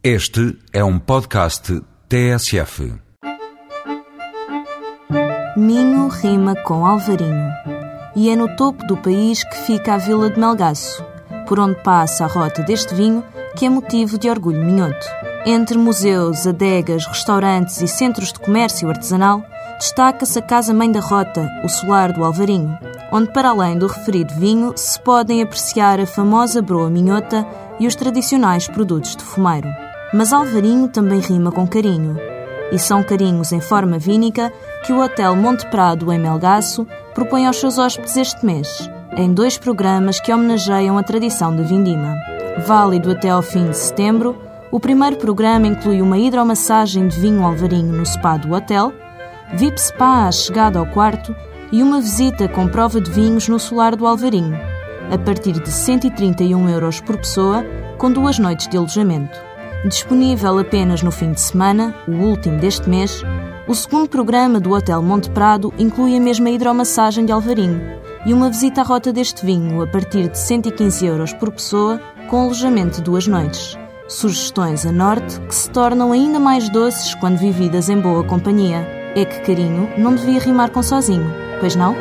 Este é um podcast TSF. Minho rima com Alvarinho. E é no topo do país que fica a vila de Melgaço, por onde passa a rota deste vinho, que é motivo de orgulho minhoto. Entre museus, adegas, restaurantes e centros de comércio artesanal, destaca-se a Casa Mãe da Rota, o Solar do Alvarinho, onde, para além do referido vinho, se podem apreciar a famosa broa minhota e os tradicionais produtos de fumeiro. Mas Alvarinho também rima com carinho, e são carinhos em forma vínica que o Hotel Monte Prado, em Melgaço, propõe aos seus hóspedes este mês, em dois programas que homenageiam a tradição da vindima. Válido até ao fim de setembro, o primeiro programa inclui uma hidromassagem de vinho alvarinho no spa do hotel, VIP Spa à chegada ao quarto e uma visita com prova de vinhos no solar do Alvarinho, a partir de 131 euros por pessoa, com duas noites de alojamento. Disponível apenas no fim de semana, o último deste mês, o segundo programa do Hotel Monte Prado inclui a mesma hidromassagem de Alvarinho e uma visita à rota deste vinho a partir de 115 euros por pessoa, com alojamento de duas noites. Sugestões a norte que se tornam ainda mais doces quando vividas em boa companhia. É que carinho não devia rimar com sozinho, pois não?